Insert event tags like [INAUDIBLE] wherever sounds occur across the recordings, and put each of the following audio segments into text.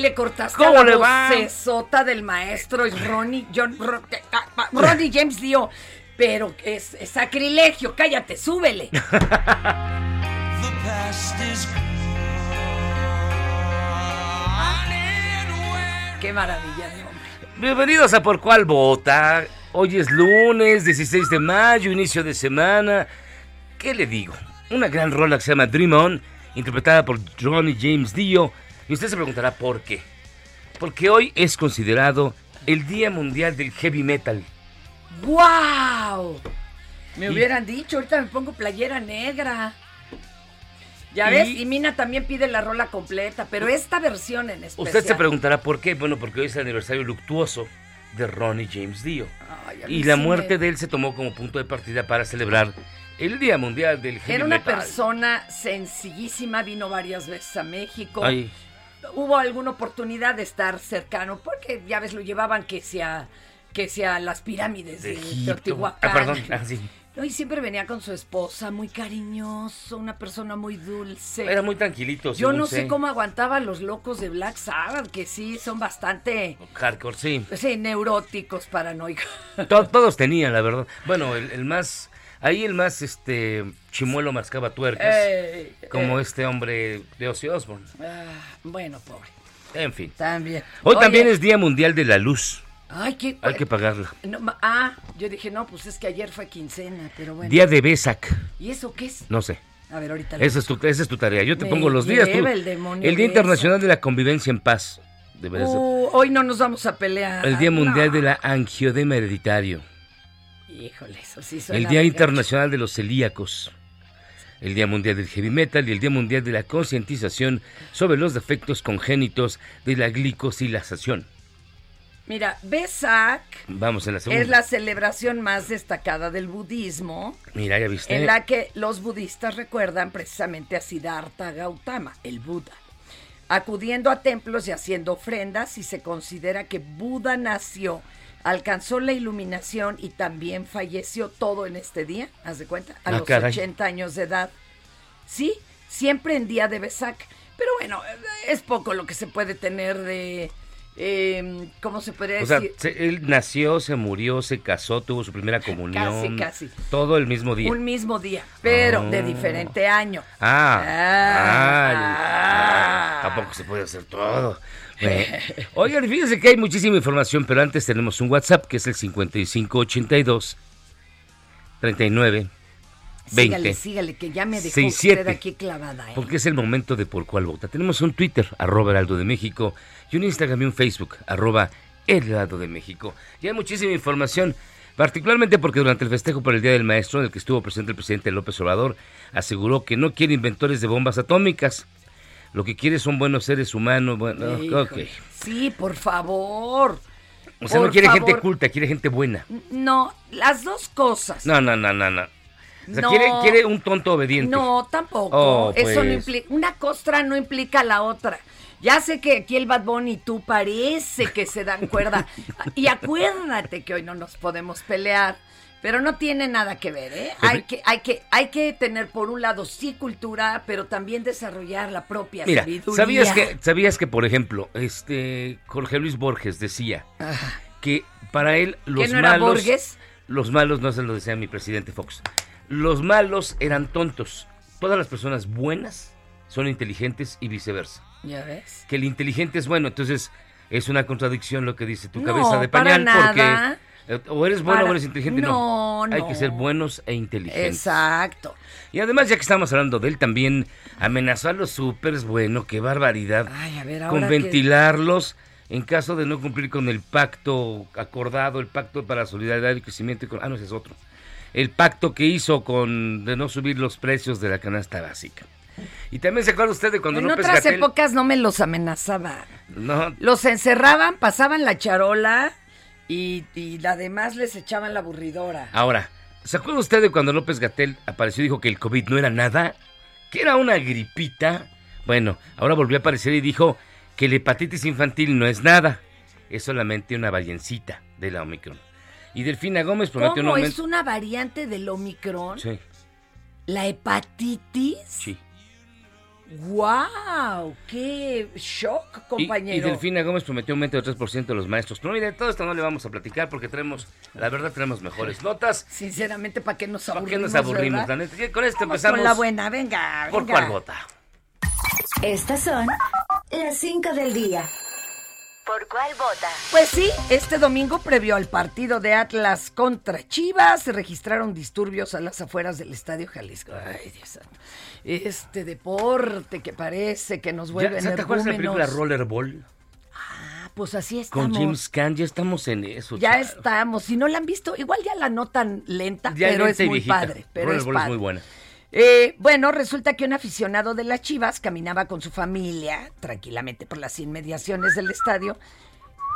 Le cortaste ¿Cómo a le la vocesota del maestro es Ronnie, John, ah, Ronnie James Dio. Pero es, es sacrilegio, cállate, súbele. [LAUGHS] Qué maravilla de hombre. Bienvenidos a Por Cuál Vota. Hoy es lunes 16 de mayo, inicio de semana. ¿Qué le digo? Una gran rola que se llama Dream On, interpretada por Ronnie James Dio. Y usted se preguntará por qué. Porque hoy es considerado el Día Mundial del Heavy Metal. ¡Wow! Me Y- hubieran dicho, ahorita me pongo playera negra. Ya ves, Y- y Mina también pide la rola completa, pero esta versión en especial. Usted se preguntará por qué. Bueno, porque hoy es el aniversario luctuoso de Ronnie James Dio. Ay, Y la sí muerte me- de él se tomó como punto de partida para celebrar el Día Mundial del Heavy Era una Metal. persona sencillísima, vino varias veces a México. Ay, Hubo alguna oportunidad de estar cercano, porque ya ves, lo llevaban que sea que sea las pirámides de de. Teotihuacán. Ah, perdón. Ah, sí. No, y siempre venía con su esposa, muy cariñoso, una persona muy dulce. Era muy tranquilito. Yo no sé cómo aguantaban los locos de Black Sabbath, que sí son bastante Hardcore, sí. sí, neuróticos, paranoicos. To- todos tenían, la verdad. Bueno, el, el más. Ahí el más este chimuelo mascaba tuercas. Eh, como eh, este hombre de Ozzy Osbourne. ah, bueno, pobre. En fin. También. Hoy Oye, también es Día Mundial de la Luz. Ay, qué. Hay que pagarla. No, ah, yo dije, no, pues es que ayer fue quincena, pero bueno. Día de Besac. ¿Y eso qué es? No sé. A ver, ahorita. Esa es tu, esa es tu tarea. Yo te Me pongo los días. tú. el demonio el Día Internacional de la Convivencia en Paz. Uh, hoy no nos vamos a pelear. el Día Mundial No. de la Angiodema Hereditario. Híjole, eso sí suena El Día Internacional de los Celíacos. El Día Mundial del Heavy Metal y el Día Mundial de la Concientización sobre los defectos congénitos de la glicosilación. Mira, Besak Vamos en la es la celebración más destacada del budismo, Mira, ya viste. en la que los budistas recuerdan precisamente a Siddhartha Gautama, el Buda, acudiendo a templos y haciendo ofrendas y se considera que Buda nació, alcanzó la iluminación y también falleció todo en este día, haz de cuenta, a Ah, los caray. 80 años de edad. Sí, siempre en día de Besak, pero bueno, es poco lo que se puede tener de... eh, ¿Cómo se podría O decir? se- él nació, se murió, se casó, tuvo su primera comunión. Casi, casi. Todo el mismo día. Un mismo día, pero Ah. de diferente año. Ah, Ah. ah, ah, tampoco se puede hacer todo. [LAUGHS] Oigan, fíjense que hay muchísima información, pero antes tenemos un WhatsApp que es el 5582 39 20 Sígale, sígale, que ya me dejó 67. usted aquí clavada. ¿eh? Porque es el momento de por cuál vota. Tenemos un Twitter, arroba Heraldo de México, y un Instagram y un Facebook, arroba Heraldo de México. Y hay muchísima información, particularmente porque durante el festejo por el Día del Maestro, en el que estuvo presente el presidente López Obrador, aseguró que no quiere inventores de bombas atómicas. Lo que quiere son buenos seres humanos. Bueno. Sí, por favor. O sea, no quiere gente culta, quiere gente buena. No, las dos cosas. No, no, no, no, no. O sea, No. quiere, quiere un tonto obediente. No, tampoco. Oh, Eso no pues. implica. Una costra no implica la otra. Ya sé que aquí el Bad Bunny y tú parece que se dan cuerda. [LAUGHS] y acuérdate que hoy no nos podemos pelear. Pero no tiene nada que ver, ¿eh? Hay que, hay que, hay que tener por un lado sí cultura, pero también desarrollar la propia Mira, sabiduría. ¿sabías que, sabías que, por ejemplo, este Jorge Luis Borges decía que para él los no era malos, Borges? los malos no se lo decía mi presidente Fox, los malos eran tontos. Todas las personas buenas son inteligentes y viceversa. ¿Ya ves? Que el inteligente es bueno, entonces es una contradicción lo que dice tu No, cabeza de para pañal nada. porque o eres bueno Para- o eres inteligente, no. No, Hay no. que ser buenos e inteligentes. Exacto. Y además, ya que estamos hablando de él, también amenazó a los supers, bueno, qué barbaridad. Ay, a ver, ahora con que- ventilarlos en caso de no cumplir con el pacto acordado, el pacto para solidaridad y crecimiento. econ- Ah, no, ese es otro. El pacto que hizo con de no subir los precios de la canasta básica. Y también se acuerda usted de cuando En López otras Gatell- épocas no me los amenazaban. No, Los encerraban, pasaban la charola y, y además les echaban la aburridora. Ahora, ¿se acuerda usted de cuando López Gatel apareció y dijo que el COVID no era nada? ¿Que era una gripita? Bueno, ahora volvió a aparecer y dijo que la hepatitis infantil no es nada. Es solamente una variancita de la Omicron. Y Delfina Gómez prometió un ¿Cómo aumento... es una variante del Omicron? Sí, ¿La hepatitis? sí. ¡Wow! ¡Qué shock, Y, compañero! y Delfina Gómez prometió un aumento de 3% de los maestros. Pero mire, todo esto no le vamos a platicar porque tenemos, la verdad, tenemos mejores [LAUGHS] notas. Sinceramente, ¿para qué nos ¿Por aburrimos? qué nos aburrimos? verdad? La neta? Y con esto Vamos empezamos. con la buena, venga, ¿Por venga. cuál vota? Estas son las 5 del día. ¿Por cuál vota? Pues sí, este domingo, previo al partido de Atlas contra Chivas, se registraron disturbios a las afueras del Estadio Jalisco. Ay, Dios santo. Este deporte que parece que nos ¿Ya, vuelve ¿Te acuerdas de la película. Rollerball? Ah, pues así Con estamos. James Caan, ya estamos en eso. Ya estamos. Si no la han visto, igual ya la notan lenta, Ya pero lenta es muy padre. Pero es Rollerball es padre. muy buena. Eh, bueno, resulta que un aficionado de las Chivas caminaba con su familia tranquilamente por las inmediaciones del estadio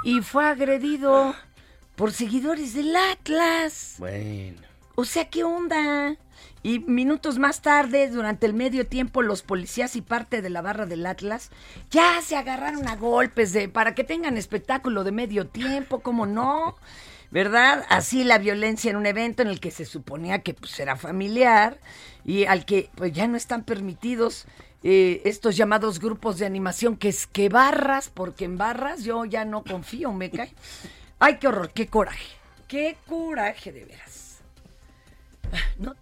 y fue agredido por seguidores del Atlas. Bueno. O sea, ¿qué onda? Y minutos más tarde, durante el medio tiempo, los policías y parte de la barra del Atlas ya se agarraron a golpes de para que tengan espectáculo de medio tiempo, ¿cómo no? ¿Verdad? Así la violencia en un evento en el que se suponía que pues, era familiar y al que pues ya no están permitidos eh, estos llamados grupos de animación que es que barras, porque en barras yo ya no confío, me cae. Ay, qué horror, qué coraje, qué coraje de veras. Ah, No,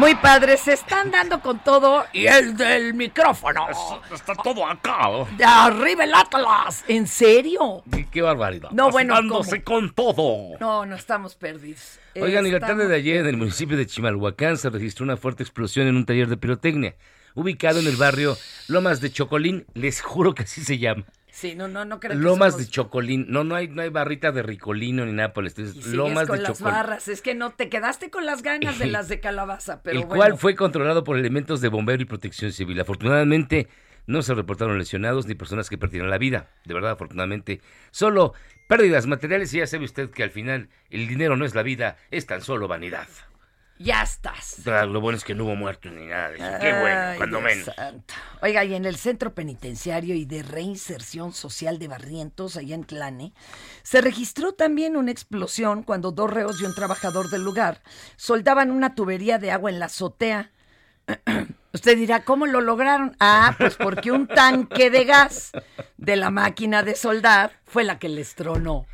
Muy padre, se están dando con todo y el del micrófono. Está todo acá. De arriba el Atlas. ¿En serio? Qué, qué barbaridad. No, bueno, Dándose con todo. No, no estamos perdidos. Oigan, y la tarde de Estamos- ayer en el municipio de Chimalhuacán se registró una fuerte explosión en un taller de pirotecnia, ubicado en el barrio Lomas de Chocolín. Les juro que así se llama. Sí, no, no, no creo que Lomas somos- de Chocolín. No, no hay, no hay barrita de Ricolino ni nada por el estilo. Lomas con de las Chocolín. barras. Es que no te quedaste con las ganas de las de calabaza, pero el bueno. cual fue controlado por elementos de bombero y protección civil. Afortunadamente, no se reportaron lesionados ni personas que perdieron la vida. De verdad, afortunadamente, solo pérdidas materiales y ya sabe usted que al final el dinero no es la vida, es tan solo vanidad. Ya estás. Lo bueno es que no hubo muertos ni nada de eso. Qué bueno, Ay, cuando menos. santo. Oiga, y en el Centro Penitenciario y de Reinserción Social de Barrientos, allá en Tlane, se registró también una explosión cuando dos reos y un trabajador del lugar soldaban una tubería de agua en la azotea. [CLEARS THROAT] Usted dirá, ¿cómo lo lograron? Ah, pues porque un tanque de gas de la máquina de soldar fue la que les tronó.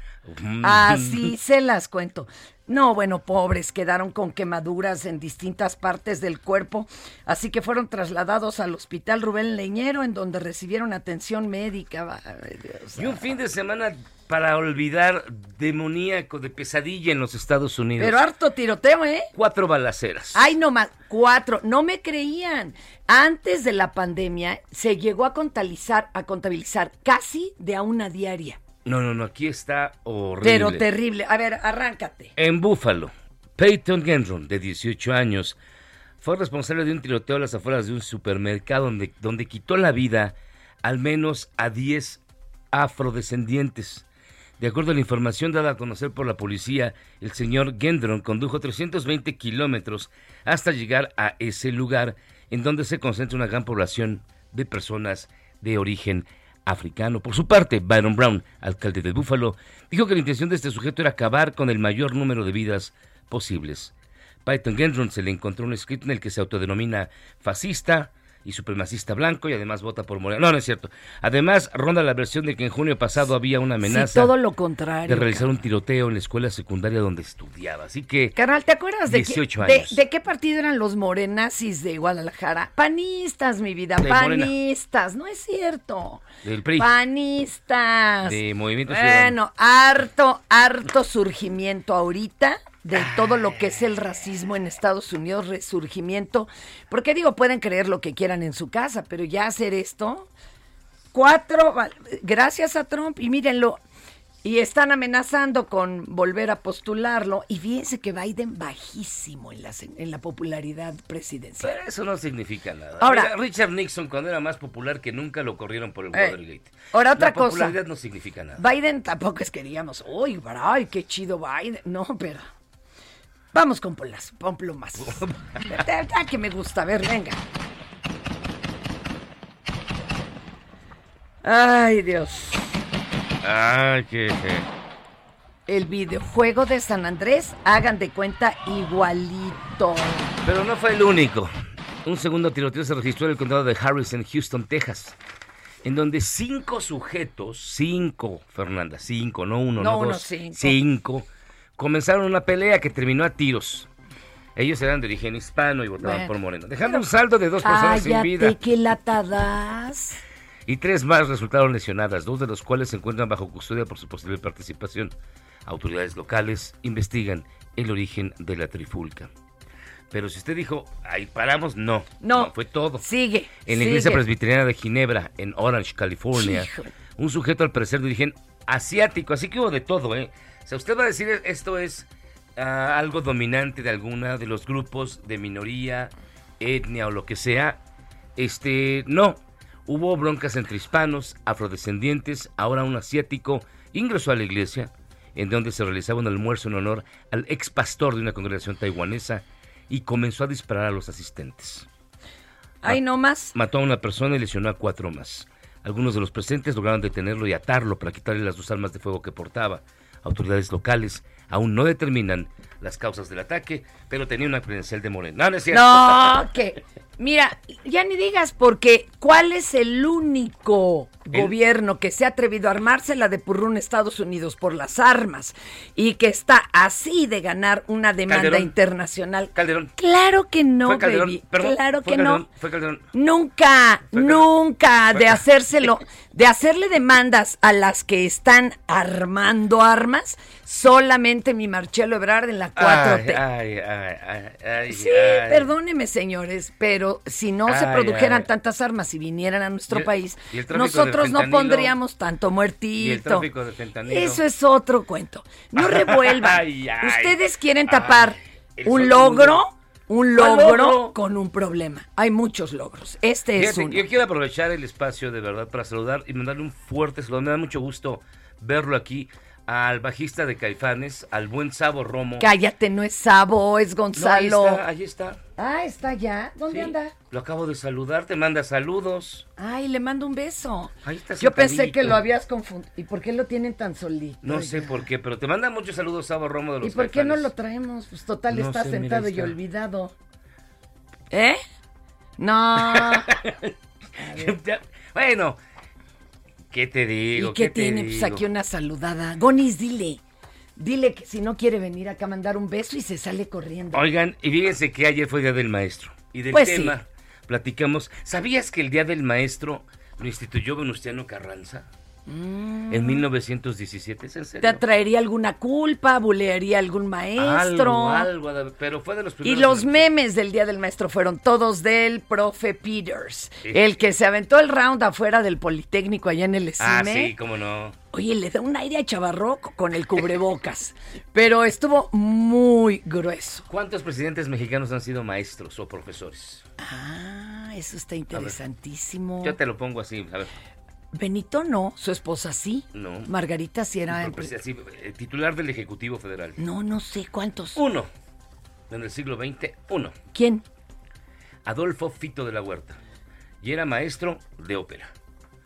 Mm. Así se las cuento. No, bueno, pobres, quedaron con quemaduras en distintas partes del cuerpo, así que fueron trasladados al hospital Rubén Leñero, en donde recibieron atención médica. Ay, Dios. Y un fin de semana para olvidar demoníaco de pesadilla en los Estados Unidos. Pero harto tiroteo, ¿eh? Cuatro balaceras. Ay, no más, cuatro, no me creían. Antes de la pandemia se llegó a contabilizar, a contabilizar casi de a una diaria. No, no, no, aquí está horrible. Pero terrible. A ver, arráncate. En Búfalo, Peyton Gendron, de 18 años, fue responsable de un tiroteo a las afueras de un supermercado donde, donde quitó la vida al menos a 10 afrodescendientes. De acuerdo a la información dada a conocer por la policía, el señor Gendron condujo 320 kilómetros hasta llegar a ese lugar en donde se concentra una gran población de personas de origen africano. Por su parte, Byron Brown, alcalde de Búfalo, dijo que la intención de este sujeto era acabar con el mayor número de vidas posibles. Python Gendron se le encontró un escrito en el que se autodenomina fascista y supremacista blanco y además vota por Moreno. No, no es cierto. Además, ronda la versión de que en junio pasado había una amenaza Sí, todo lo contrario. de realizar un tiroteo en la escuela secundaria donde estudiaba. Así que Carnal, ¿te acuerdas de, 18 qué, años. de qué partido eran los morenazis de Guadalajara? Panistas, mi vida, De Morena. panistas. No es cierto. del PRI, Panistas. de Movimiento Ciudadano. Bueno, harto, harto surgimiento ahorita de todo lo que es el racismo en Estados Unidos, resurgimiento. Porque digo, pueden creer lo que quieran en su casa, pero ya hacer esto, cuatro, gracias a Trump, y mírenlo, y están amenazando con volver a postularlo, y fíjense que Biden bajísimo en la, en la popularidad presidencial. Pero eso no significa nada. Ahora- Mira, Richard Nixon, cuando era más popular que nunca, lo corrieron por el Eh, Watergate. ahora otra La cosa. popularidad no significa nada. Biden tampoco es que digamos, uy, ay, qué chido Biden. No, pero vamos con polas, con plumas. Que me gusta, a ver, venga. Ay, Dios. Ah, qué... El videojuego de San Andrés, hagan de cuenta igualito. Pero no fue el único. Un segundo tiroteo se registró en el condado de Harris, en Houston, Texas, en donde cinco sujetos, cinco, Fernanda, cinco, no uno, No no, uno, dos, cinco. cinco, comenzaron una pelea que terminó a tiros. Ellos eran de origen hispano y votaban Bueno. por Moreno, dejando un saldo de dos personas sin vida. Que latadas. Y tres más resultaron lesionadas, dos de los cuales se encuentran bajo custodia por su posible participación. Autoridades locales investigan el origen de la trifulca. Pero si usted dijo, ahí paramos, no. No. fue todo. Sigue. En la iglesia sigue. presbiteriana de Ginebra, en Orange, California, un sujeto al parecer de origen asiático, así que hubo de todo, ¿eh? O sea, usted va a decir, esto es ah, algo dominante de alguna de los grupos de minoría, etnia o lo que sea. Este, no. Hubo broncas entre hispanos, afrodescendientes, ahora un asiático ingresó a la iglesia, en donde se realizaba un almuerzo en honor al ex pastor de una congregación taiwanesa y comenzó a disparar a los asistentes. Ay, no más. Mató a una persona y lesionó a cuatro más. Algunos de los presentes lograron detenerlo y atarlo para quitarle las dos armas de fuego que portaba. Autoridades locales aún no determinan las causas del ataque, pero tenía una credencial de Moreno. No, no que. Mira, ya ni digas, porque ¿cuál es el único El- gobierno que se ha atrevido a armársela de purrún Estados Unidos por las armas y que está así de ganar una demanda Calderón. internacional? Calderón. Claro que no, Fue Calderón. baby. Perdón, claro fue que Calderón, no. Fue Calderón. Nunca, Fue nunca de hacérselo, de hacerle demandas a las que están armando armas, solamente mi Marcelo Ebrard en la 4T. Ay, ay, ay, Sí, perdóneme, señores, pero si no se produjeran tantas armas y vinieran a nuestro Y país, y nosotros no pondríamos tanto muertito. Y. Eso es otro cuento. No [LAUGHS] revuelvan. Ustedes quieren tapar un logro, un ¿Cuál logro logro? con un problema. Hay muchos logros. Este es uno. yo quiero aprovechar el espacio de verdad para saludar y mandarle un fuerte saludo. Me da mucho gusto verlo aquí al bajista de Caifanes, al buen Sabo Romo. Cállate, no es Sabo, es No, Gonzalo. ahí está, ahí está. Ah, está ya. ¿Dónde Sí, anda? Lo acabo de saludar, te manda saludos. Ay, le mando un beso. Ahí está Yo pensé que lo habías confundido. ¿Y por qué lo tienen tan solito? No sé ya? por qué, pero te manda muchos saludos Sabo Romo de los ¿Y por qué no lo traemos? Pues total, No está sé, mira, sentado y olvidado. [LAUGHS] ¿Eh? No. [LAUGHS] Bueno, ¿qué te digo? ¿Y qué, tiene? Pues aquí una saludada. Gonis, dile. Dile que si no quiere venir acá a mandar un beso y se sale corriendo. Oigan, y fíjense que ayer fue Día del Maestro. Y del Pues sí. tema platicamos. ¿Sabías que el Día del Maestro lo instituyó Venustiano Carranza? En 1917, ¿es en serio? Mm. ¿Te traería alguna culpa? ¿Bulearía algún maestro? Algo, algo, pero fue de los Y primeros. los en- memes del Día del Maestro fueron todos del profe Peters, Sí. el que se aventó el round afuera del Politécnico allá en el Ah, ESIME. sí, cómo no. Oye, le da un aire a chavarroco con el cubrebocas, [LAUGHS] pero estuvo muy grueso. ¿Cuántos presidentes mexicanos han sido maestros o profesores? Ah, eso está interesantísimo. Yo te lo pongo así, a ver. Benito no, su esposa sí. No. Margarita sí era... Pero, pues, así, eh, titular del Ejecutivo Federal. No, no sé cuántos. Uno. En el siglo XX, uno. ¿Quién? Adolfo Fito de la Huerta. Y era maestro de ópera.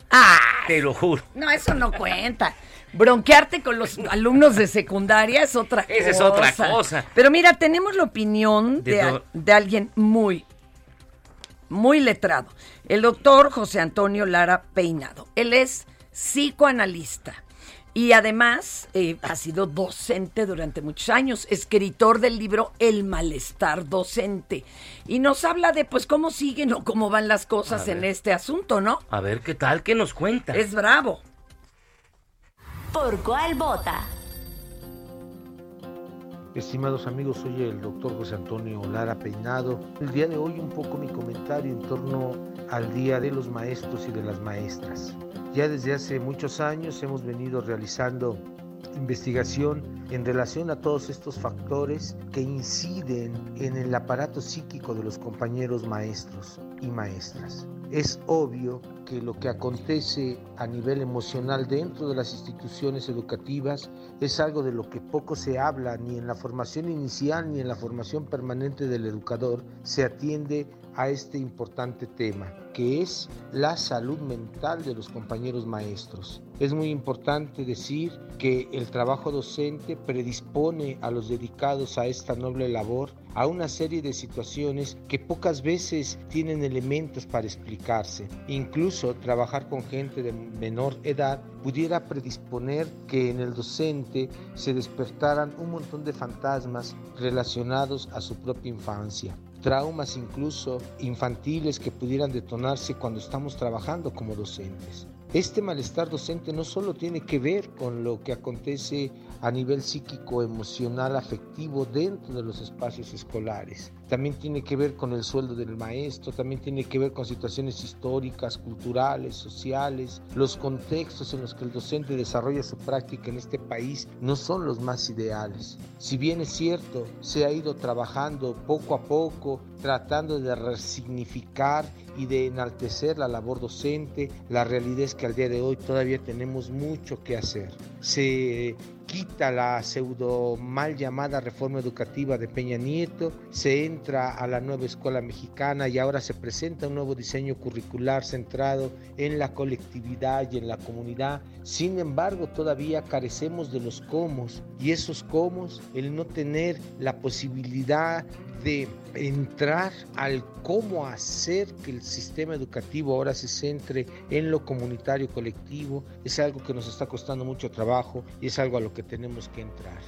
Ah, Te lo juro. no, eso no cuenta. Bronquearte con los alumnos de secundaria es otra cosa. Esa es otra cosa. Pero mira, tenemos la opinión De de alguien muy, muy letrado. El doctor José Antonio Lara Peinado. Él es psicoanalista. Y además eh, ha sido docente durante muchos años, escritor del libro El malestar docente. Y nos habla de pues cómo siguen o cómo van las cosas en este asunto, ¿no? A ver qué tal, qué nos cuenta. Es bravo. ¿Por cuál vota? Estimados amigos, soy el doctor José Antonio Lara Peinado. El día de hoy un poco mi comentario en torno al Día de los Maestros y de las Maestras. Ya desde hace muchos años hemos venido realizando investigación en relación a todos estos factores que inciden en el aparato psíquico de los compañeros maestros y maestras. Es obvio que lo que acontece a nivel emocional dentro de las instituciones educativas es algo de lo que poco se habla ni en la formación inicial ni en la formación permanente del educador se atiende a este importante tema, que es la salud mental de los compañeros maestros. Es muy importante decir que el trabajo docente predispone a los dedicados a esta noble labor a una serie de situaciones que pocas veces tienen elementos para explicarse. Incluso trabajar con gente de menor edad pudiera predisponer que en el docente se despertaran un montón de fantasmas relacionados a su propia infancia traumas incluso infantiles que pudieran detonarse cuando estamos trabajando como docentes. Este malestar docente no solo tiene que ver con lo que acontece a nivel psíquico, emocional, afectivo dentro de los espacios escolares. También tiene que ver con el sueldo del maestro, también tiene que ver con situaciones históricas, culturales, sociales. Los contextos en los que el docente desarrolla su práctica en este país no son los más ideales. Si bien es cierto, se ha ido trabajando poco a poco, tratando de resignificar y de enaltecer la labor docente, la realidad es que al día de hoy todavía tenemos mucho que hacer. Se quita la pseudo mal llamada reforma educativa de Peña Nieto, se entra a la nueva escuela mexicana y ahora se presenta un nuevo diseño curricular centrado en la colectividad y en la comunidad. Sin embargo, todavía carecemos de los cómo y esos cómo, el no tener la posibilidad de entrar al cómo hacer que el sistema educativo ahora se centre en lo comunitario colectivo es algo que nos está costando mucho trabajo y es algo a lo que tenemos que entrar.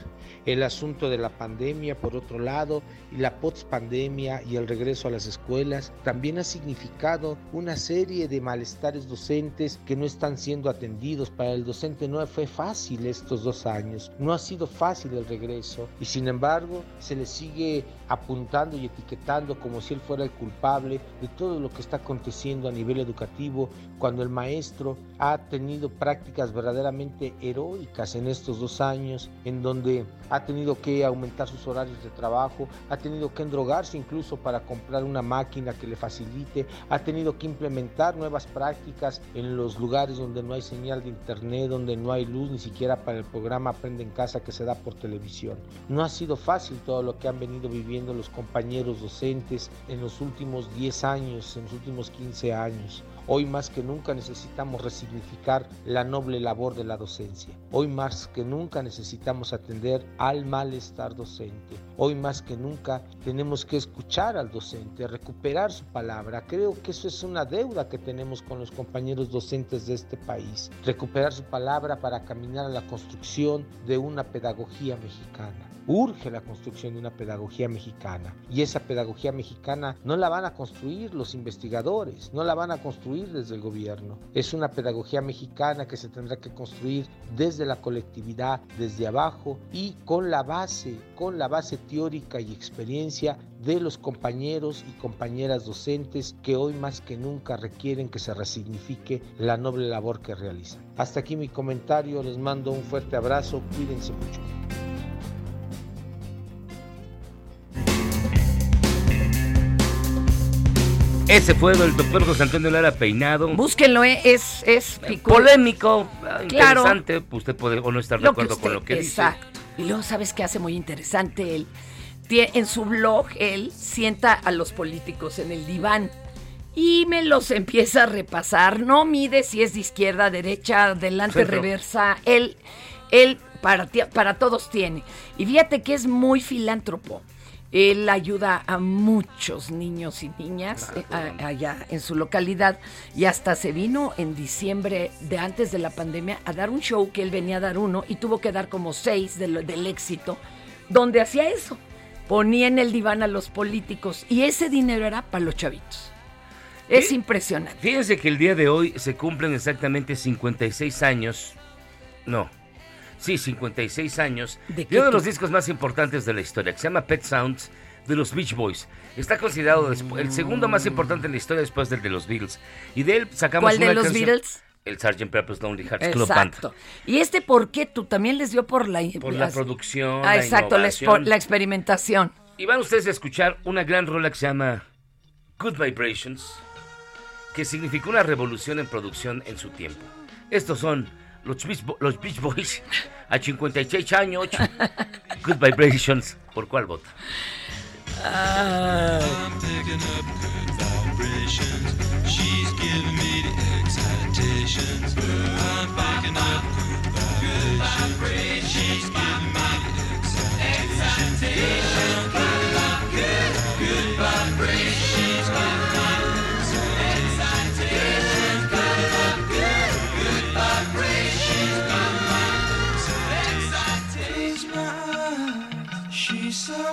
El asunto de la pandemia, por otro lado, y la post-pandemia y el regreso a las escuelas también ha significado una serie de malestares docentes que no están siendo atendidos. Para el docente no fue fácil estos dos años, no ha sido fácil el regreso y sin embargo se le sigue apuntando y etiquetando como si él fuera el culpable de todo lo que está aconteciendo a nivel educativo, cuando el maestro ha tenido prácticas verdaderamente heroicas en estos dos años, en donde ha tenido que aumentar sus horarios de trabajo, ha tenido que endrogarse incluso para comprar una máquina que le facilite, ha tenido que implementar nuevas prácticas en los lugares donde no hay señal de internet, donde no hay luz ni siquiera para el programa Aprende en Casa que se da por televisión. No ha sido fácil todo lo que han venido viviendo los compañeros docentes en los últimos 10 años, en los últimos 15 años. Hoy más que nunca necesitamos resignificar la noble labor de la docencia. Hoy más que nunca necesitamos atender al malestar docente. Hoy más que nunca tenemos que escuchar al docente, recuperar su palabra. Creo que eso es una deuda que tenemos con los compañeros docentes de este país. Recuperar su palabra para caminar a la construcción de una pedagogía mexicana. Urge la construcción de una pedagogía mexicana. Y esa pedagogía mexicana no la van a construir los investigadores, no la van a construir desde el gobierno. Es una pedagogía mexicana que se tendrá que construir desde la colectividad, desde abajo y con la base, con la base teórica y experiencia de los compañeros y compañeras docentes que hoy más que nunca requieren que se resignifique la noble labor que realizan. Hasta aquí mi comentario, les mando un fuerte abrazo, cuídense mucho. Ese fue el doctor José Antonio Lara Peinado. Búsquenlo, ¿eh? es, es polémico, interesante. Usted puede o no estar de acuerdo con lo que exacto. Y luego, ¿sabes qué hace muy interesante él? En su blog, él sienta a los políticos en el diván y me los empieza a repasar. No mide si es de izquierda, derecha, delante, reversa. Él, él para, para todos tiene. Y fíjate que es muy filántropo. Él ayuda a muchos niños y niñas allá en su localidad y hasta se vino en diciembre de antes de la pandemia a dar un show que él venía a dar uno y tuvo que dar como seis del, del éxito, donde hacía eso. Ponía en el diván a los políticos y ese dinero era para los chavitos. Es impresionante. Fíjense que el día de hoy se cumplen exactamente 56 años. No, sí, 56 años, ¿De, uno de los discos más importantes de la historia, que se llama Pet Sounds, de los Beach Boys. Está considerado el segundo más importante en la historia después del de los Beatles. Y de él sacamos ¿Cuál de los Beatles? El Sgt. Pepper's Lonely Hearts Club Band. Exacto. ¿Y este por qué tú también les dio por la... Por la producción, ah, exacto, la, la experimentación. Y van ustedes a escuchar una gran rola que se llama Good Vibrations, que significó una revolución en producción en su tiempo. Estos son los Beach, los Beach Boys a 56 años. [LAUGHS] Good Vibrations. ¿Por cuál vota? She's giving me the excitations. I'm picking up good vibrations.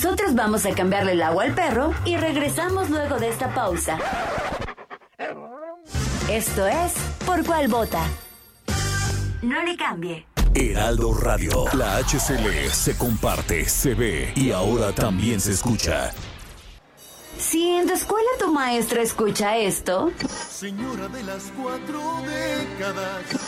Nosotros vamos a cambiarle el agua al perro y regresamos luego de esta pausa. Esto es Por cuál vota. No le cambie. Heraldo Radio. La HCL se comparte, se ve y ahora también se escucha. Si en tu escuela tu maestra escucha esto, Señora de las cuatro décadas.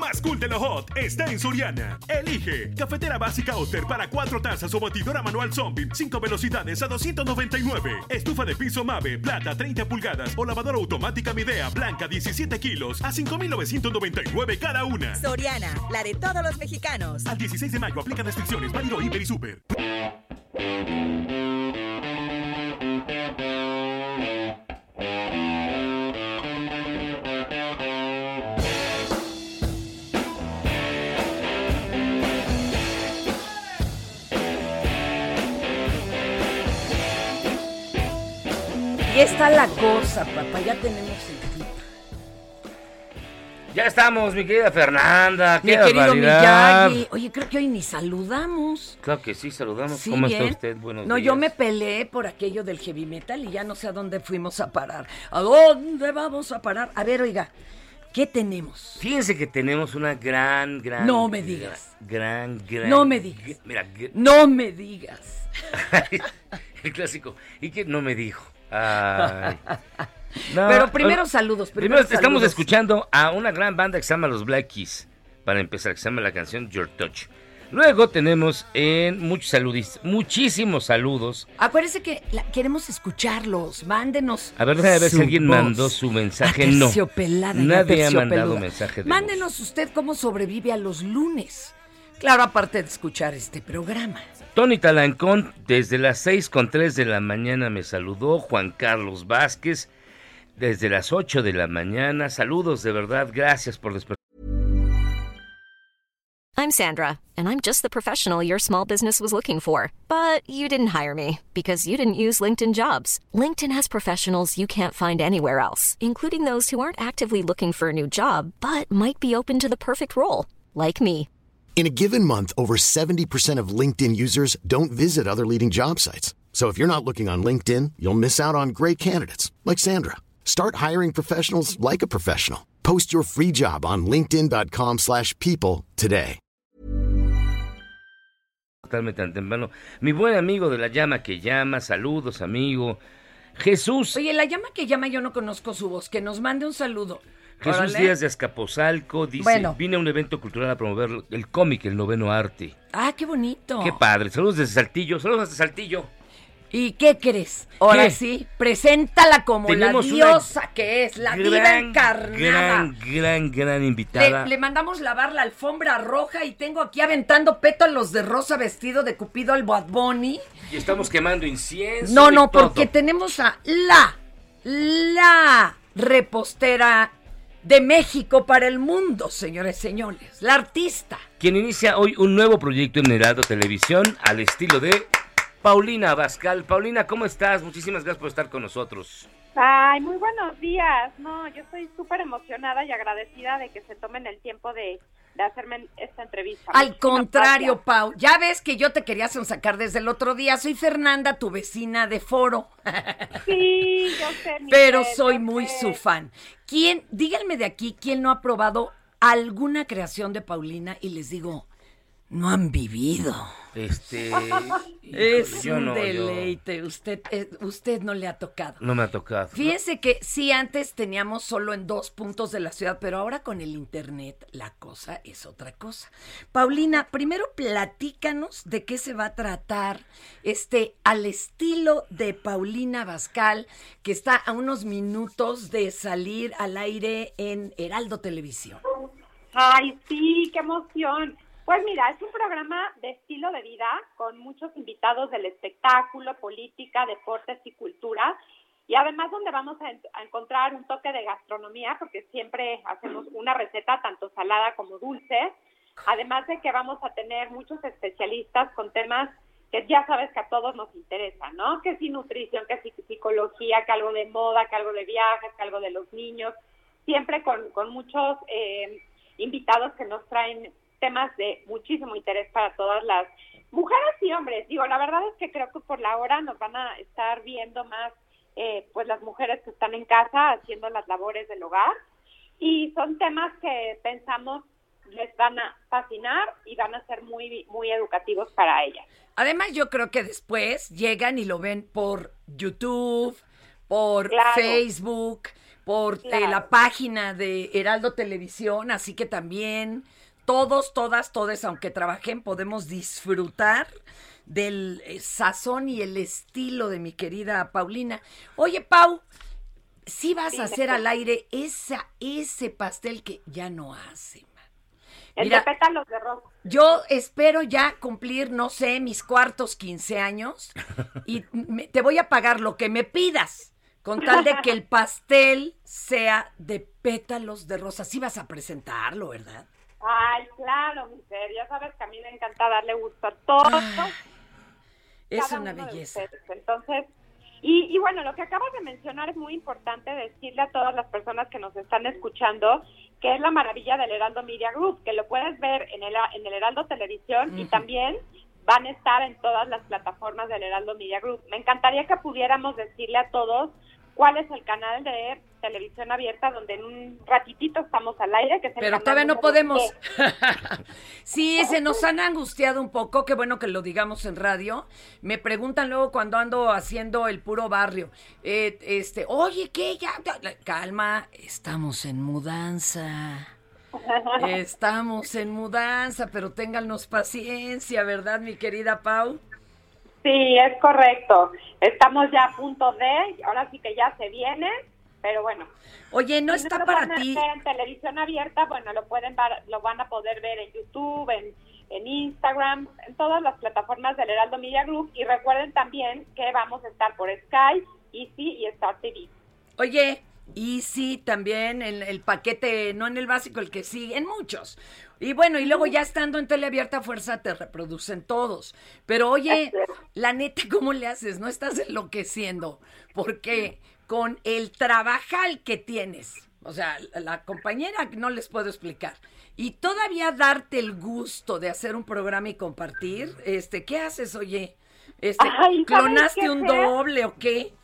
Más cool de lo hot está en Soriana. Elige cafetera básica Oster para cuatro tazas o batidora manual zombie, 5 velocidades a 299. Estufa de piso Mave, plata 30 pulgadas o lavadora automática Midea, blanca 17 kilos a 5,999 cada una. Soriana, la de todos los mexicanos. Al 16 de mayo aplica restricciones, válido Hiper y Super. Está la cosa, papá. Ya tenemos el. Ya estamos, mi querida Fernanda. Mi qué querido barbaridad. Miyagi. Oye, creo que hoy ni saludamos. Claro que sí, saludamos. Sí, ¿Cómo bien. está usted? Buenos no, días. yo me peleé por aquello del heavy metal y ya no sé a dónde fuimos a parar. ¿A dónde vamos a parar? A ver, oiga, ¿qué tenemos? Fíjense que tenemos una gran, gran. No me digas. Gran, gran. No me digas. Mira, No me digas. [LAUGHS] el clásico. ¿Y qué no me dijo? Ay. [LAUGHS] No, Pero primero saludos, Primero, primero estamos saludos. escuchando a una gran banda que se llama Los Black Keys. Para empezar, que se llama la canción Your Touch. Luego tenemos en muchos saludos, muchísimos saludos. Acuérdense que la- queremos escucharlos. Mándenos. A ver, déjame ver si alguien voz. mandó su mensaje. No. Nadie ha mandado mensaje de Mándenos usted cómo sobrevive a los lunes. Claro, aparte de escuchar este programa. Tony Talancón, desde las 6 con 3 de la mañana me saludó. Juan Carlos Vázquez, desde las 8 de la mañana. Saludos, de verdad, gracias por despertar. I'm Sandra, and I'm just the professional your small business was looking for. But you didn't hire me because you didn't use LinkedIn jobs. LinkedIn has professionals you can't find anywhere else, including those who aren't actively looking for a new job but might be open to the perfect role, like me. In a given month, over 70% of LinkedIn users don't visit other leading job sites. So if you're not looking on LinkedIn, you'll miss out on great candidates like Sandra. Start hiring professionals like a professional. Post your free job on linkedin.com/people slash people today. Totalmente tan temprano. Mi buen amigo de la llama que llama, saludos, amigo. Jesús, Oye, la llama que llama yo no conozco su voz. Que nos mande un saludo. Jesús. Díaz de Azcapotzalco dice, Bueno. vine a un evento cultural a promover el cómic, el noveno arte. Ah, qué bonito. Qué padre, saludos desde Saltillo, saludos desde Saltillo. ¿Y qué crees? Ahora ¿Qué? sí, preséntala como Tenemos la diosa que es, la diva Gran, encarnada. gran, gran, gran invitada. Le, le mandamos lavar la alfombra roja y tengo aquí aventando pétalos de rosa vestido de Cupido al Bad Bunny. Y estamos quemando incienso. No, no, todo. porque tenemos a la, la repostera de México para el mundo, señores, señores. La artista. Quien inicia hoy un nuevo proyecto en Heraldo Televisión al estilo de Paulina Abascal. Paulina, ¿cómo estás? Muchísimas gracias por estar con nosotros. Ay, muy buenos días. No, yo estoy súper emocionada y agradecida de que se tomen el tiempo de, de hacerme esta entrevista. Al contrario. Pau, ya ves que yo te quería sacar desde el otro día. Soy Fernanda, tu vecina de foro. [LAUGHS] Sí, yo sé. Pero soy muy sé. su fan. ¿Quién, díganme de aquí, quién no ha probado alguna creación de Paulina? Y les digo, no han vivido. Este. Es yo un no, yo- deleite. Usted, eh, usted no le ha tocado. No me ha tocado. Fíjense que sí, antes teníamos solo en dos puntos de la ciudad, pero ahora con el internet la cosa es otra cosa. Paulina, primero platícanos de qué se va a tratar este al estilo de Paulina Bascal, que está a unos minutos de salir al aire en Heraldo Televisión. Ay, sí, qué emoción. Pues mira, es un programa de estilo de vida con muchos invitados del espectáculo, política, deportes y cultura. Y además donde vamos a, a encontrar un toque de gastronomía, porque siempre hacemos una receta tanto salada como dulce. Además de que vamos a tener muchos especialistas con temas que ya sabes que a todos nos interesan, ¿no? Que si nutrición, que si psicología, que algo de moda, que algo de viajes, que algo de los niños. Siempre con, con muchos eh, invitados que nos traen temas de muchísimo interés para todas las mujeres y hombres. Digo, la verdad es que creo que por la hora nos van a estar viendo más eh, pues las mujeres que están en casa haciendo las labores del hogar y son temas que pensamos les van a fascinar y van a ser muy muy educativos para ellas. Además, yo creo que después llegan y lo ven por YouTube, por Claro. Facebook, por eh, la página de Heraldo Televisión, así que también todos, todas, todos, aunque trabajen, podemos disfrutar del eh, sazón y el estilo de mi querida Paulina. Oye, Pau, si vas Dime, a hacer al aire esa, ese pastel que ya no hace. El Mira, de pétalos de rosa. yo espero ya cumplir, no sé, mis cuartos 15 años y me- te voy a pagar lo que me pidas con tal de que el [LAUGHS] pastel sea de pétalos de rosa. Sí vas a presentarlo, ¿verdad? Ay, claro, mi ser, ya sabes que a mí me encanta darle gusto a todos. Es cada una belleza. Entonces, y, y bueno, lo que acabas de mencionar es muy importante decirle a todas las personas que nos están escuchando que es la maravilla del Heraldo Media Group, que lo puedes ver en el, en el Heraldo Televisión y también van a estar en todas las plataformas del Heraldo Media Group. Me encantaría que pudiéramos decirle a todos cuál es el canal de televisión abierta donde en un ratitito estamos al aire. Que es el Pero todavía no podemos. [LAUGHS] sí, se nos han angustiado un poco, qué bueno que lo digamos en radio. Me preguntan luego cuando ando haciendo el puro barrio, eh, este, oye, ¿qué? Ya, ya, calma, estamos en mudanza. [LAUGHS] Estamos en mudanza, pero téngannos paciencia, ¿verdad, mi querida Pau? Sí, es correcto. Estamos ya a punto de, ahora sí que ya se viene, pero bueno. Oye, ¿no Si está para ti? En televisión abierta, bueno, lo pueden lo van a poder ver en YouTube, en, en Instagram, en todas las plataformas del Heraldo Media Group y recuerden también que vamos a estar por Sky, Easy y Star TV. Oye, y sí, también el, el paquete, no en el básico, el que sigue, en muchos. Y bueno, y luego ya estando en teleabierta fuerza te reproducen todos. Pero oye, la neta, ¿cómo le haces? No estás enloqueciendo. Porque con el trabajal que tienes, o sea, la- compañera no les puedo explicar. Y todavía darte el gusto de hacer un programa y compartir, este, ¿qué haces, oye? Este, Ay, ¿sabes ¿Clonaste un doble o qué?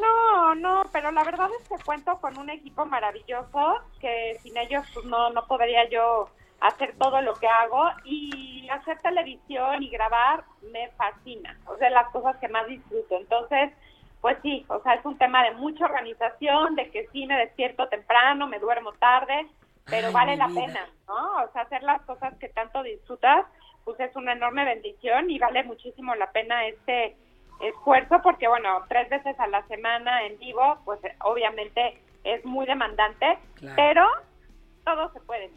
No, no, pero la verdad es que cuento con un equipo maravilloso que sin ellos pues, no, no podría yo hacer todo lo que hago y hacer televisión y grabar me fascina, o sea, las cosas que más disfruto. Entonces, pues sí, o sea, es un tema de mucha organización, de que sí me despierto temprano, me duermo tarde, pero Ay, vale la vida. pena, ¿no? O sea, hacer las cosas que tanto disfrutas, pues es una enorme bendición y vale muchísimo la pena este esfuerzo porque, bueno, tres veces a la semana en vivo, pues obviamente es muy demandante, Claro. pero todo se puede.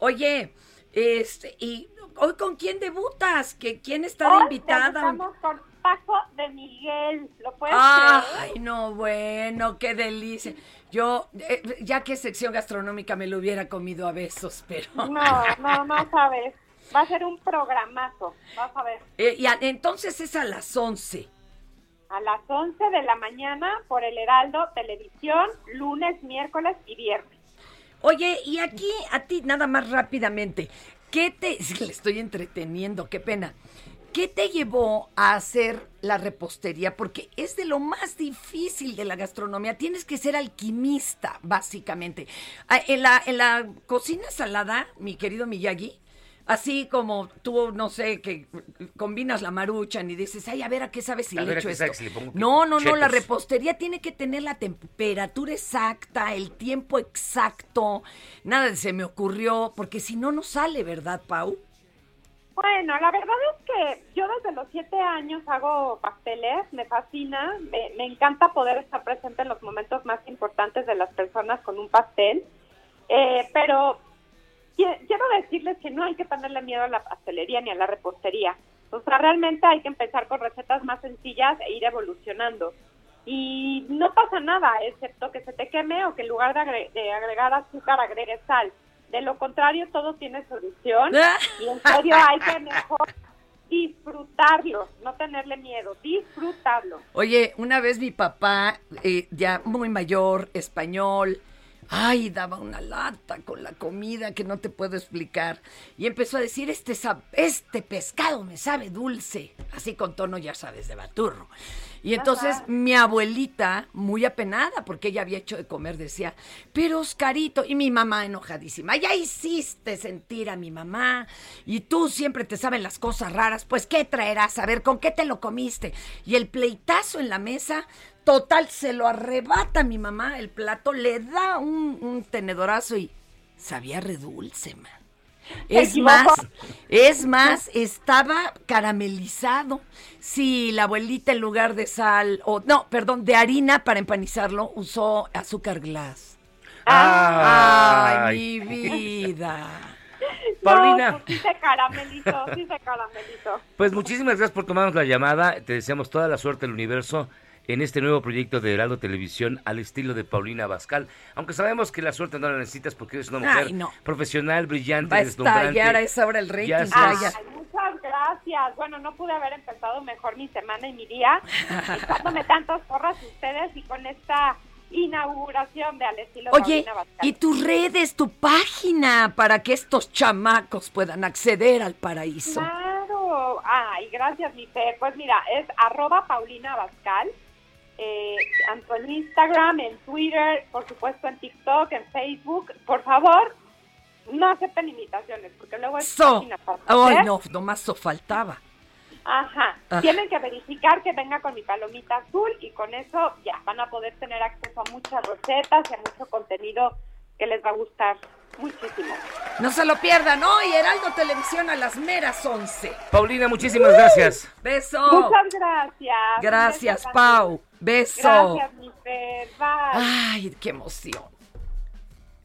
Oye, este, y hoy con quién debutas, que quién está de invitada. con Paco de Miguel, ¿lo puedes creer? Ay, no, bueno, qué delicia. Yo, eh, ya que sección gastronómica me lo hubiera comido a besos, pero. No, no, no sabes. Va a ser un programazo, vas a ver. Eh, y a- entonces es a las 11. a las 11 de la mañana por el Heraldo Televisión, lunes, miércoles y viernes. Oye, y aquí a ti nada más rápidamente, ¿qué te... [LAUGHS] Le estoy entreteniendo, qué pena. ¿Qué te llevó a hacer la repostería? Porque es de lo más difícil de la gastronomía. Tienes que ser alquimista, básicamente. Ah, En la, en la cocina salada, mi querido Miyagi, así como tú, no sé, que combinas la maruchan y dices, ay, a ver, ¿a qué sabes si A le ver, ¿a echo qué esto? sabes si le pongo No, no, no, la repostería tiene que tener la temperatura exacta, el tiempo exacto. Nada de se me ocurrió, porque si no, no sale, ¿verdad, Pau? Bueno, la verdad es que yo desde los siete años hago pasteles, me fascina, me, me encanta poder estar presente en los momentos más importantes de las personas con un pastel, Eh, pero quiero decirles que no hay que tenerle miedo a la pastelería ni a la repostería. O sea, realmente hay que empezar con recetas más sencillas e ir evolucionando. Y no pasa nada, excepto que se te queme o que en lugar de, agre- de agregar azúcar agregues sal. De lo contrario, todo tiene solución. [LAUGHS] Y en serio hay que mejor disfrutarlo, no tenerle miedo, disfrutarlo. Oye, una vez mi papá, eh, ya muy mayor, español, ay, daba una lata con la comida que no te puedo explicar. Y empezó a decir, este, este pescado me sabe dulce, así con tono, ya sabes, de baturro. Y entonces Ajá. mi abuelita, muy apenada, porque ella había hecho de comer, decía, pero Oscarito, y mi mamá enojadísima, ya hiciste sentir a mi mamá, y tú siempre te saben las cosas raras, pues ¿qué traerás? A ver, ¿con qué te lo comiste? Y el pleitazo en la mesa, total, se lo arrebata mi mamá, el plato, le da un, un tenedorazo y sabía redulce, man. Es más, es más, estaba caramelizado. Sí, la abuelita en lugar de sal, o no, perdón, de harina para empanizarlo, usó azúcar glass. Ah. Ay, mi vida. [LAUGHS] Paulina. No, pues sí se caramelizó, sí se caramelizó. Pues muchísimas gracias por tomarnos la llamada. Te deseamos toda la suerte del universo en este nuevo proyecto de Heraldo Televisión al estilo de Paulina Bascal. Aunque sabemos que la suerte no la necesitas porque eres una mujer Ay, no. profesional, brillante, Va a deslumbrante. estallar a esa hora el rating, Ay, muchas gracias. Bueno, no pude haber empezado mejor mi semana y mi día, [LAUGHS] echándome tantas porras ustedes y con esta inauguración de Al estilo Oye, Paulina Bascal. y tus redes, tu página, para que estos chamacos puedan acceder al paraíso. Claro. Ay, gracias, mi Fer. Pues mira, es arroba Paulina Bascal. Eh, tanto en Instagram, en Twitter, por supuesto en TikTok, en Facebook. Por favor, no acepten invitaciones, porque luego es So. página para Ay, hacer. no, nomás eso faltaba. Ajá. Ah. Tienen que verificar que venga con mi palomita azul y con eso ya van a poder tener acceso a muchas recetas y a mucho contenido que les va a gustar muchísimo. No se lo pierdan hoy, Heraldo Televisión a las meras 11. Paulina, muchísimas gracias. Beso. Muchas gracias. Gracias, Pau. Beso. Gracias, mi Fer. Bye. Ay, qué emoción.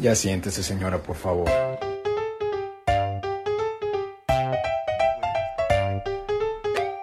Ya siéntese, señora, por favor.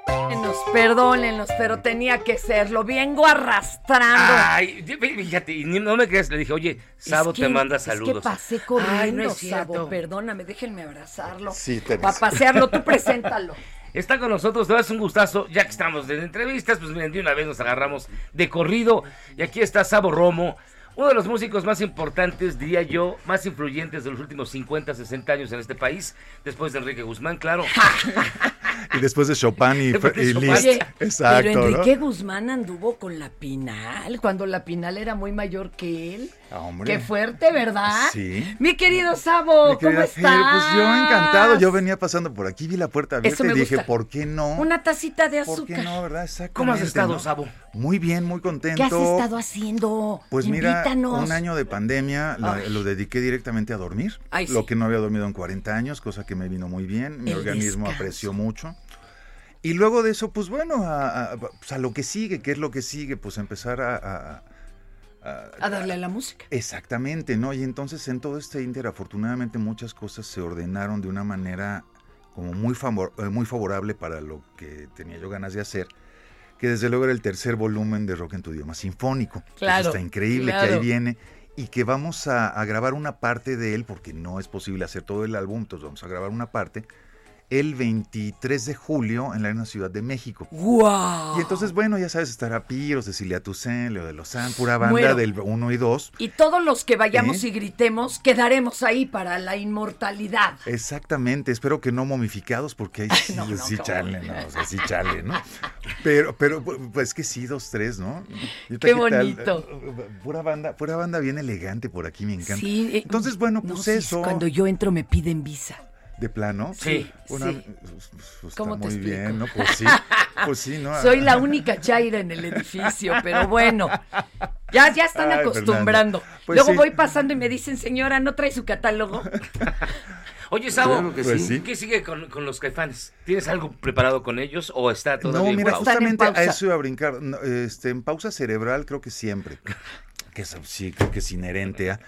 Perdónenos, perdónenos, pero tenía que ser. Lo vengo arrastrando. Ay, fíjate, no me creas, le dije, oye, Sabo Es que- te manda Es saludos. que pasé corriendo, Ay, no es Sabo. Perdóname, déjenme abrazarlo. Sí, Para pasearlo, tú preséntalo. [LAUGHS] Está con nosotros, te vas un gustazo, ya que estamos de entrevistas, pues miren, de una vez nos agarramos de corrido. Y aquí está Sabo Romo, uno de los músicos más importantes, diría yo, más influyentes de los últimos 50, 60 años en este país, después de Enrique Guzmán, claro. [LAUGHS] Y después de Chopin y, [LAUGHS] y. Liszt. Oye, Exacto. pero ¿no? Enrique Guzmán anduvo con la Pinal, cuando la Pinal era muy mayor que él. Ah, hombre. Qué fuerte, ¿verdad? Sí. Mi querido Sabo, Mi querida ¿cómo Fer, estás? Pues yo encantado, yo venía pasando por aquí, vi la puerta abierta y dije, gusta. ¿por qué no? Una tacita de ¿Por qué azúcar. no, verdad? Exactamente. ¿Cómo has estado, ¿no? Sabo? Muy bien, muy contento. ¿Qué has estado haciendo? Pues mira, Invítanos. un año de pandemia la- lo dediqué directamente a dormir, Ay, lo que no había dormido en 40 años, cosa que me vino muy bien, mi El organismo descanso. apreció mucho. Y luego de eso, pues bueno, a, a- pues, a lo que sigue, ¿qué es lo que sigue? Pues empezar a... a- darle a la música. Exactamente, ¿no? Y entonces en todo este inter, afortunadamente muchas cosas se ordenaron de una manera como muy, favor- eh, muy favorable para lo que tenía yo ganas de hacer, que desde luego era el tercer volumen de Rock en tu idioma sinfónico. Eso Claro, está increíble que claro. ahí viene y que vamos a, a grabar una parte de él, porque no es posible hacer todo el álbum, entonces vamos a grabar una parte el 23 de julio en la Arena Ciudad de México. ¡Guau! Y entonces, bueno, ya sabes, estará Piro, Cecilia Toussaint, Leo de Lozán, pura banda del 1 y 2. Y todos los que vayamos ¿Eh? y gritemos, quedaremos ahí para la inmortalidad. Exactamente, espero que no momificados, porque ahí [LAUGHS] sí, no, no, sí chale, no, o sea, sí chale, ¿no? Pero, pero, pu- pues que sí, dos, tres, ¿no? Qué ¿qué tal? bonito. Pura banda, pura banda bien elegante por aquí, me encanta. Sí, eh, Entonces, bueno, no, pues sí, eso. Cuando yo entro me piden visa. ¿De plano? Sí, Una- sí. pues, pues, ¿Cómo está te muy explico? bien, ¿no? Pues sí, pues sí, ¿no? [LAUGHS] Soy la única chaira en el edificio, pero bueno, ya, ya están Ay, acostumbrando. Pues Luego sí. voy pasando y me dicen, señora, ¿no trae su catálogo? [LAUGHS] Oye, Sabo, Claro que Pues sí. ¿qué sigue con, con los caifanes? ¿Tienes algo preparado con ellos o está todavía No, en mira, pausa? justamente a eso iba a brincar. No, este, en pausa cerebral creo que siempre. [LAUGHS] Que eso sí, creo que es inherente a.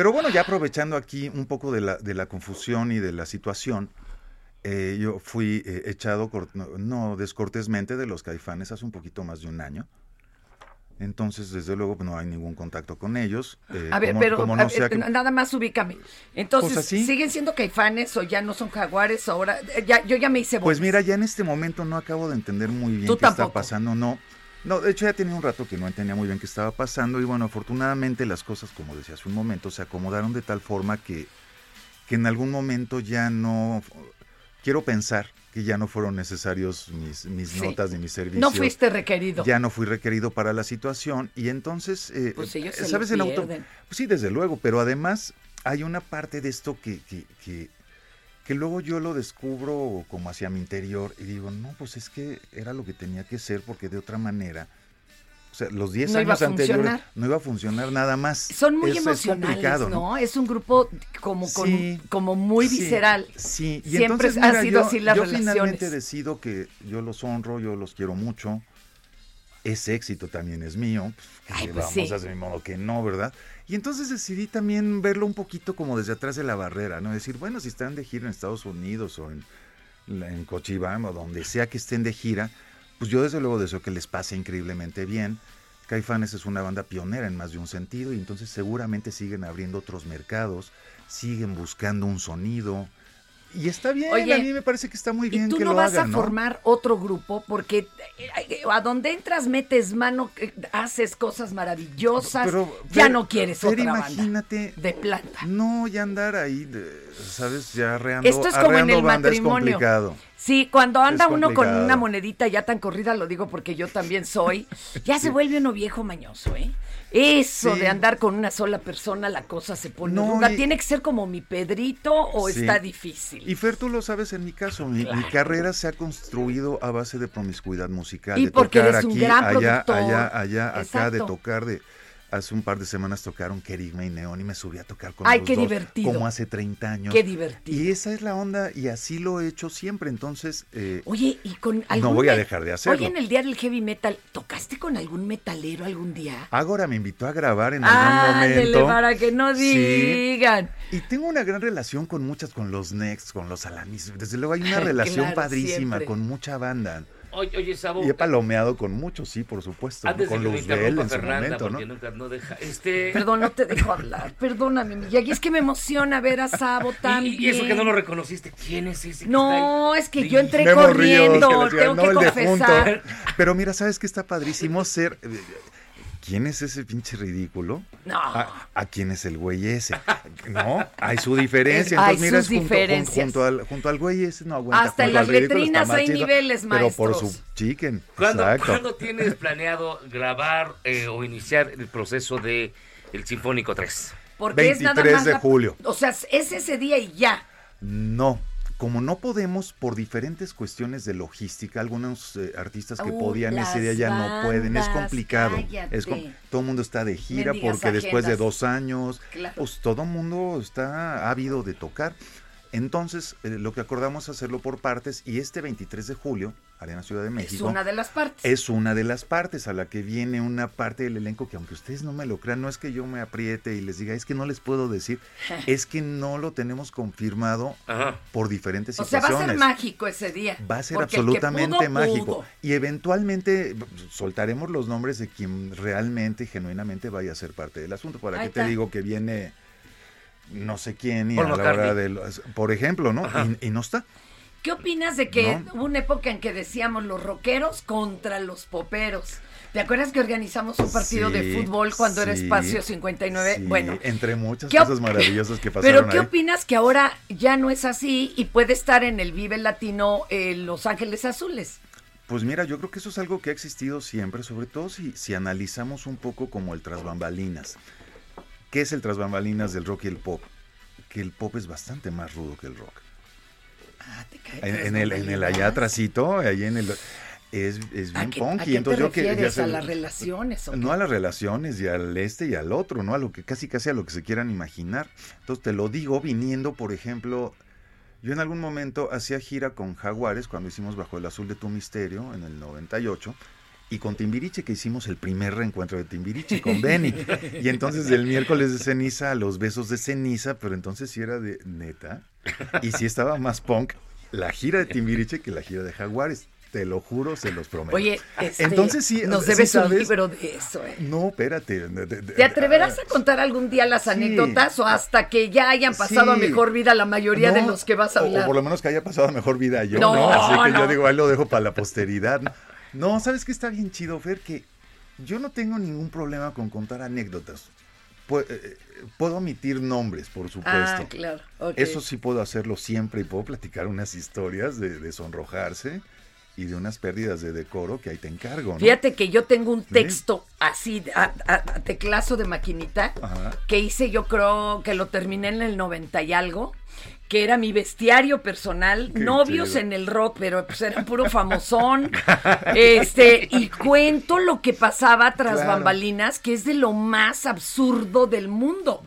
Pero bueno, ya aprovechando aquí un poco de la, de la confusión y de la situación, eh, yo fui eh, echado, no, no, descortésmente de los caifanes hace un poquito más de un año. Entonces, desde luego, no hay ningún contacto con ellos. eh, A ver, como- pero como a no ver, sea que- nada más ubícame. Entonces, Pues así. ¿siguen siendo caifanes o ya no son jaguares? Ahora, ya, yo ya me hice Pues bolas. mira, ya en este momento no acabo de entender muy bien Tú qué está pasando, no. No, de hecho ya tenía un rato que no entendía muy bien qué estaba pasando y bueno, afortunadamente las cosas, como decía hace un momento, se acomodaron de tal forma que, que en algún momento ya no, quiero pensar que ya no fueron necesarios mis, mis Sí. notas ni mis servicios. No fuiste requerido. Ya no fui requerido para la situación y entonces, eh, Pues ellos se lo ¿sabes? En auto, pues sí, desde luego, pero además hay una parte de esto que, que, que, que luego yo lo descubro como hacia mi interior y digo, no, pues es que era lo que tenía que ser porque de otra manera, o sea, los 10 No iba a años anteriores funcionar. no iba a funcionar nada más. Son muy Es- es emocionales, ¿no? Es un grupo como, con- Sí, como muy sí, visceral. Sí, y Siempre entonces, mira, sido yo, así las yo relaciones. finalmente decido que yo los honro, yo los quiero mucho. Ese éxito también es mío. Pues, Ay, pues vamos sí. a hacer modo que no, ¿verdad? Y entonces decidí también verlo un poquito como desde atrás de la barrera, ¿no? Decir, bueno, si están de gira en Estados Unidos o en, en o donde sea que estén de gira, pues yo desde luego deseo que les pase increíblemente bien. Caifanes es una banda pionera en más de un sentido y entonces seguramente siguen abriendo otros mercados, siguen buscando un sonido. Y está bien, Oye, a mí me parece que está muy bien y tú que no lo vas hagan, a ¿no? formar otro grupo porque eh, a donde entras metes mano, eh, haces cosas maravillosas, Pero, ya no quieres Fer, otra banda imagínate de planta. No, ya andar ahí, ¿sabes? Ya arreando, Esto es como en el banda matrimonio. es complicado. Sí, cuando anda Es uno con una monedita ya tan corrida, lo digo porque yo también soy, ya se vuelve uno viejo mañoso, ¿eh? Eso Sí. de andar con una sola persona, la cosa se pone No, ruda. y- ¿Tiene que ser como mi Pedrito o Sí. está difícil? Y Fer, tú lo sabes en mi caso, mi, mi carrera se ha construido a base de promiscuidad musical, Y de porque tocar eres un aquí, gran allá, productor. allá, allá, acá, de tocar de... Hace un par de semanas tocaron Kerigma y Neón y me subí a tocar con Ay, los qué dos, divertido. Como hace 30 años. Qué divertido. Y esa es la onda y así lo he hecho siempre, entonces... eh, Oye, y con no algún voy a dejar de hacerlo. Oye, en el día del heavy metal, ¿tocaste con algún metalero algún día? Ágora me invitó a grabar en algún Ándele, momento. para que no Sí. digan. Y tengo una gran relación con muchas, con los Next, con los Alanis. Desde luego hay una relación Claro, padrísima siempre. con mucha banda. Oye, oye, Sabo, Y he palomeado con muchos, sí, por supuesto. antes de con que me Luzbel en su Fernanda, momento, ¿no? porque nunca no deja, este... Perdón, no te dejo hablar. Perdóname, mi Yagi. Es que me emociona ver a Sabo también. [LAUGHS] Y, y eso que no lo reconociste, ¿quién es ese? que No, está ahí? es que yo entré Memo Ríos, corriendo. que tengo no, que confesar. Pero mira, ¿sabes qué está padrísimo ser? ¿Quién es ese pinche ridículo? No. ¿A, a quién es el güey ese? [LAUGHS] No, hay su [LAUGHS] diferencia. Hay Entonces, mira, sus es junto, diferencias. junto al, junto al güey ese, no aguanta. Hasta en las letrinas hay chido, niveles, Pero por maestros. su chicken. ¿Cuándo, Exacto. ¿cuándo tienes planeado grabar eh, o iniciar el proceso de el Sinfónico 3? Porque es nada 23 más de la- julio. O sea, es ese día y ya. No, como no podemos por diferentes cuestiones de logística, algunos eh, artistas que Uh, podían ese día ya no pueden, es complicado. Es todo el mundo está de gira porque después de dos años, Claro. pues todo el mundo está ávido de tocar. Entonces, eh, lo que acordamos es hacerlo por partes y este 23 de julio, Arena Ciudad de Es México, una de las partes. es una de las partes a la que viene una parte del elenco que aunque ustedes no me lo crean, no es que yo me apriete y les diga, es que no les puedo decir, [LAUGHS] es que no lo tenemos confirmado por diferentes O sea, va situaciones. a ser mágico ese día. Va a ser absolutamente pudo, mágico. pudo. Y eventualmente soltaremos los nombres de quien realmente, genuinamente vaya a ser parte del asunto. ¿Para Ahí qué te digo que viene no sé quién y Paul a la hora de los- por ejemplo, ¿no? Y, y no está. ¿Qué opinas de que No. hubo una época en que decíamos los rockeros contra los poperos? ¿Te acuerdas que organizamos un partido de fútbol cuando era Espacio 59? sí, bueno, entre muchas ¿qué op- cosas maravillosas que [LAUGHS] pasaron pero ¿qué ahí. opinas que ahora ya no es así y puede estar en el Vive Latino eh, Los Ángeles Azules? Pues mira, yo creo que eso es algo que ha existido siempre, sobre todo si, si analizamos un poco como el tras bambalinas. ¿Qué es el tras bambalinas del rock y el pop? Que el pop es bastante más rudo que el rock. En, en el, en el allá atrásito, ahí en el... Es, es ¿A bien punky. a qué entonces te yo que ya ¿A las relaciones? o no a las relaciones y al este y al otro, ¿no? A lo que casi casi a lo que se quieran imaginar. Entonces te lo digo viniendo, por ejemplo, yo en algún momento hacía gira con Jaguares cuando hicimos Bajo el Azul de tu Misterio en el 98 y con Timbiriche que hicimos el primer reencuentro de Timbiriche con [LAUGHS] Benny. y entonces del miércoles de ceniza a los besos de ceniza, pero entonces sí era de neta y sí estaba más punk la gira de Timbiriche que la gira de Jaguares. Te lo juro, se los prometo. Oye, este, entonces sí, nos sí debes un libro de eso, ¿eh? no, espérate. de- de- de- ¿Te atreverás a contar algún día las Sí. anécdotas o hasta que ya hayan pasado a mejor vida la mayoría de No, los que vas a hablar? O, por lo menos que haya pasado mejor vida yo, No, ¿no? Así que no. yo digo, ahí lo dejo para la posteridad. ¿No? ¿sabes qué está bien chido, Fer? Que yo no tengo ningún problema con contar anécdotas. Pu- eh, Puedo omitir nombres, por supuesto. Ah, claro. Eso sí puedo hacerlo siempre y puedo platicar unas historias de, de sonrojarse y de unas pérdidas de decoro que ahí te encargo, ¿no? Fíjate que yo tengo un texto así, a, a- a teclazo de maquinita, Ajá. que hice yo creo que lo terminé en el 90 y algo, que era mi bestiario personal, Qué novios chido. en el rock, pero pues era puro [LAUGHS] famosón. este, y cuento lo que pasaba tras Claro. bambalinas, que es de lo más absurdo del mundo.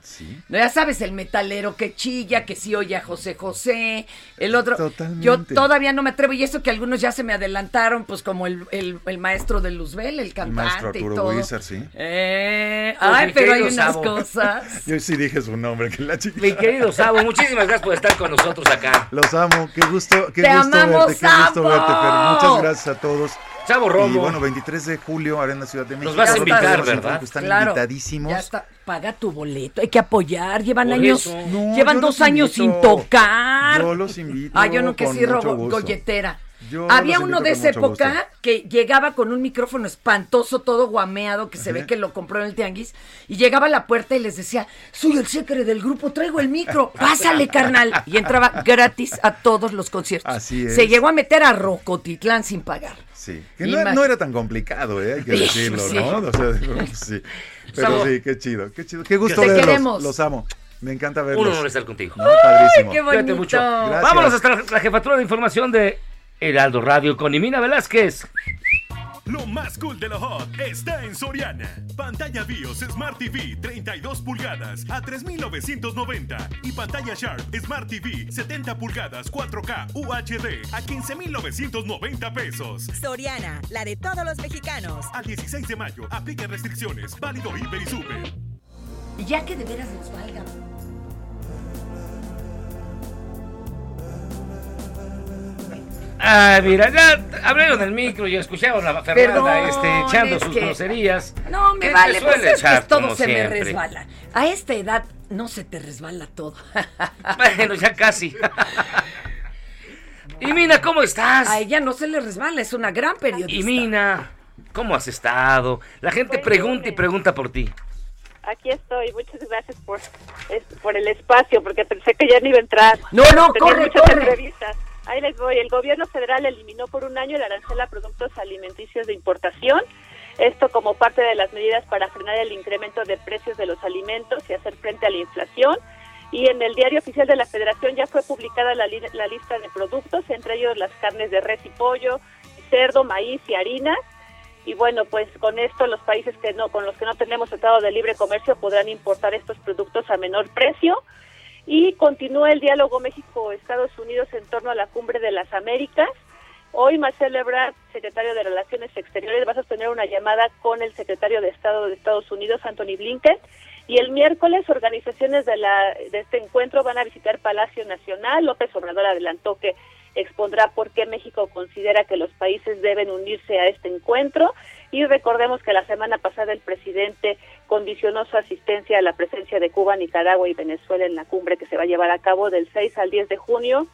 No, ya sabes, el metalero que chilla, que sí oye a José José, el otro. Totalmente. Yo todavía no me atrevo, y eso que algunos ya se me adelantaron, pues como el, el- el maestro de Luzbel, el El cantante maestro y Arturo todo. Wizard, sí. Eh, Pues, ay, pero hay unas Sabo. cosas. [LAUGHS] Yo sí dije su nombre, que la chica. Mi querido Sabo, muchísimas gracias por estar con nosotros acá. Los amo, qué gusto, qué Te gusto amamos, verte, qué gusto verte, Fer. Muchas gracias a todos. Chavo Romo. Y bueno, 23 de julio, Arena Ciudad de México. vas a invitar, ¿verdad? Están Claro, invitadísimos. Ya está, paga tu boleto, hay que apoyar, llevan Por años. No, llevan dos años invito. sin tocar. Yo los invito Ah, yo no que sí robo golletera. Yo Había uno de esa gusto. época que llegaba con un micrófono espantoso, todo guameado, que se ve que lo compró en el tianguis, y llegaba a la puerta y les decía, soy el secre del grupo, traigo el micro, [LAUGHS] pásale, carnal. Y entraba gratis a todos los conciertos. Así es. Se llegó a meter a Rocotitlán sin pagar. Sí, que no, era tan complicado, ¿eh? hay que decirlo, sí. ¿no? O sea, sí. [LAUGHS] Pero sí, qué chido, qué chido. Qué gusto verlos. queremos. Los amo. Me encanta verlos. Un honor estar contigo. No, padrísimo. qué bonito. mucho. Vámonos hasta la jefatura de información de Heraldo Radio con Imina Velázquez. Lo más cool de lo hot está en Soriana. Pantalla BIOS Smart TV 32 pulgadas a 3.990 y pantalla Sharp Smart TV 70 pulgadas 4K UHD a 15.990 pesos. Soriana, la de todos los mexicanos. Al 16 de mayo, aplica restricciones. Válido Hiper y Super. Ya que de veras nos valga. Ah, mira, ya abrieron el micro y escucharon a Fernanda Perdón, este, echando es sus que- groserías. No, me ¿Qué te vale, pues suele es que todo se me resbala. A esta edad no se te resbala todo. [LAUGHS] Bueno, ya casi. [LAUGHS] y Mina, ¿cómo estás? A ella no se le resbala, es una gran periodista. Y Mina, ¿cómo has estado? La gente Pues, pregunta y pregunta por ti. Aquí estoy, muchas gracias por, por el espacio, porque pensé que ya no iba a entrar. No, no, Tenía corre, muchas corre. entrevistas. Ahí les voy. El gobierno federal eliminó por un año el arancel a productos alimenticios de importación. Esto como parte de las medidas para frenar el incremento de precios de los alimentos y hacer frente a la inflación. Y en el diario oficial de la Federación ya fue publicada la, li- la lista de productos, entre ellos las carnes de res y pollo, cerdo, maíz y harinas. Y bueno, pues con esto los países que no, con los que no tenemos tratado de libre comercio podrán importar estos productos a menor precio. Y continúa el diálogo México-Estados Unidos en torno a la cumbre de las Américas. Hoy Marcelo Ebrard, secretario de Relaciones Exteriores, va a sostener una llamada con el secretario de Estado de Estados Unidos, Anthony Blinken. Y el miércoles, organizaciones de, la, de este encuentro van a visitar Palacio Nacional. López Obrador adelantó que expondrá por qué México considera que los países deben unirse a este encuentro. Y recordemos que la semana pasada el presidente condicionó su asistencia a la presencia de Cuba, Nicaragua y Venezuela en la cumbre que se va a llevar a cabo del 6 al 10 de junio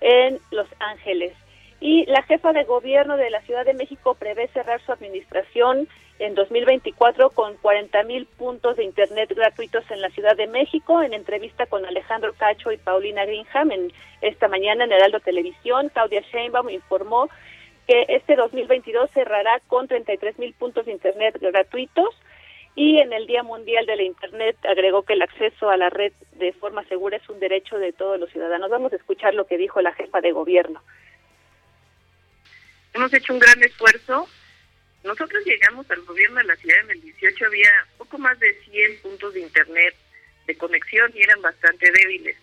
en Los Ángeles. Y la jefa de gobierno de la Ciudad de México prevé cerrar su administración en 2024 con 40 mil puntos de Internet gratuitos en la Ciudad de México. En entrevista con Alejandro Cacho y Paulina Greenham en esta mañana en Heraldo Televisión, Claudia Sheinbaum informó que este 2022 cerrará con 33 mil puntos de Internet gratuitos y en el Día Mundial de la Internet agregó que el acceso a la red de forma segura es un derecho de todos los ciudadanos. Vamos a escuchar lo que dijo la jefa de gobierno. Hemos hecho un gran esfuerzo nosotros llegamos al gobierno de la ciudad en el 18, había poco más de 100 puntos de internet de conexión y eran bastante débiles.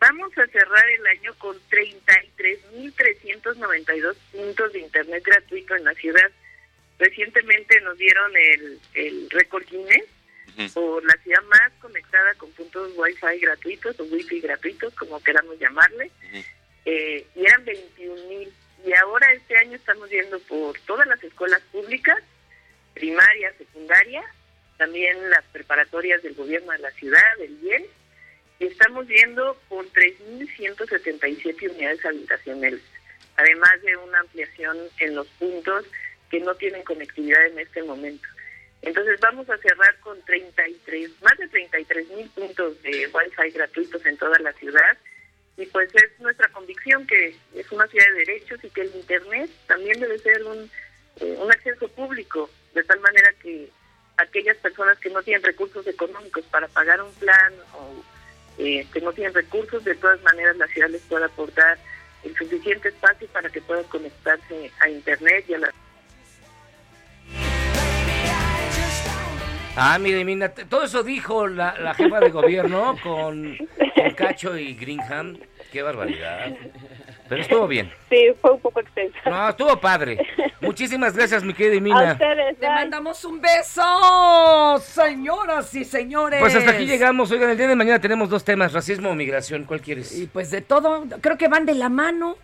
Vamos a cerrar el año con 33.392 puntos de internet gratuito en la ciudad. Recientemente nos dieron el, el récord Guinness por la ciudad más conectada con puntos Wi-Fi gratuitos o Wi-Fi gratuitos, como queramos llamarle, eh, y eran 21.000 y ahora este año estamos viendo por todas las escuelas públicas, primaria, secundaria, también las preparatorias del gobierno de la ciudad, del IEL, y estamos viendo por 3.177 unidades habitacionales, además de una ampliación en los puntos que no tienen conectividad en este momento. Entonces vamos a cerrar con 33, más de 33 mil puntos de Wi-Fi gratuitos en toda la ciudad y pues es nuestra convicción que es una ciudad de derechos y que el Internet también debe ser un, eh, un acceso público, de tal manera que aquellas personas que no tienen recursos económicos para pagar un plan o eh, que no tienen recursos, de todas maneras la ciudad les pueda aportar el suficiente espacio para que puedan conectarse a Internet y a la... Ah, mire, mira, todo eso dijo la, la jefa de gobierno con, con Cacho y Greenham. Qué barbaridad. Pero estuvo bien. Sí, fue un poco extenso. No, estuvo padre. Muchísimas gracias, mi querida Mina. A ustedes, Le mandamos un beso, señoras y señores. Pues hasta aquí llegamos. Oigan, el día de mañana tenemos dos temas, racismo o migración. ¿Cuál quieres? Y pues de todo, creo que van de la mano,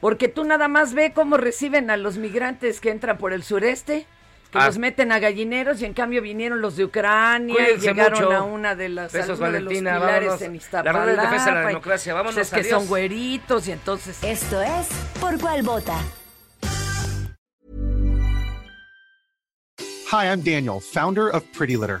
porque tú nada más ve cómo reciben a los migrantes que entran por el sureste, que Ah. los meten a gallineros y en cambio vinieron los de Ucrania Cuídense y llegaron mucho. a una de las Besos, de los pilares vámonos. en La Iztapalapa. red de defensa de la democracia. Vámonos, pues es que adiós. son güeritos y entonces Esto es Por Cuál Vota. Hi, I'm Daniel, founder of Pretty Litter.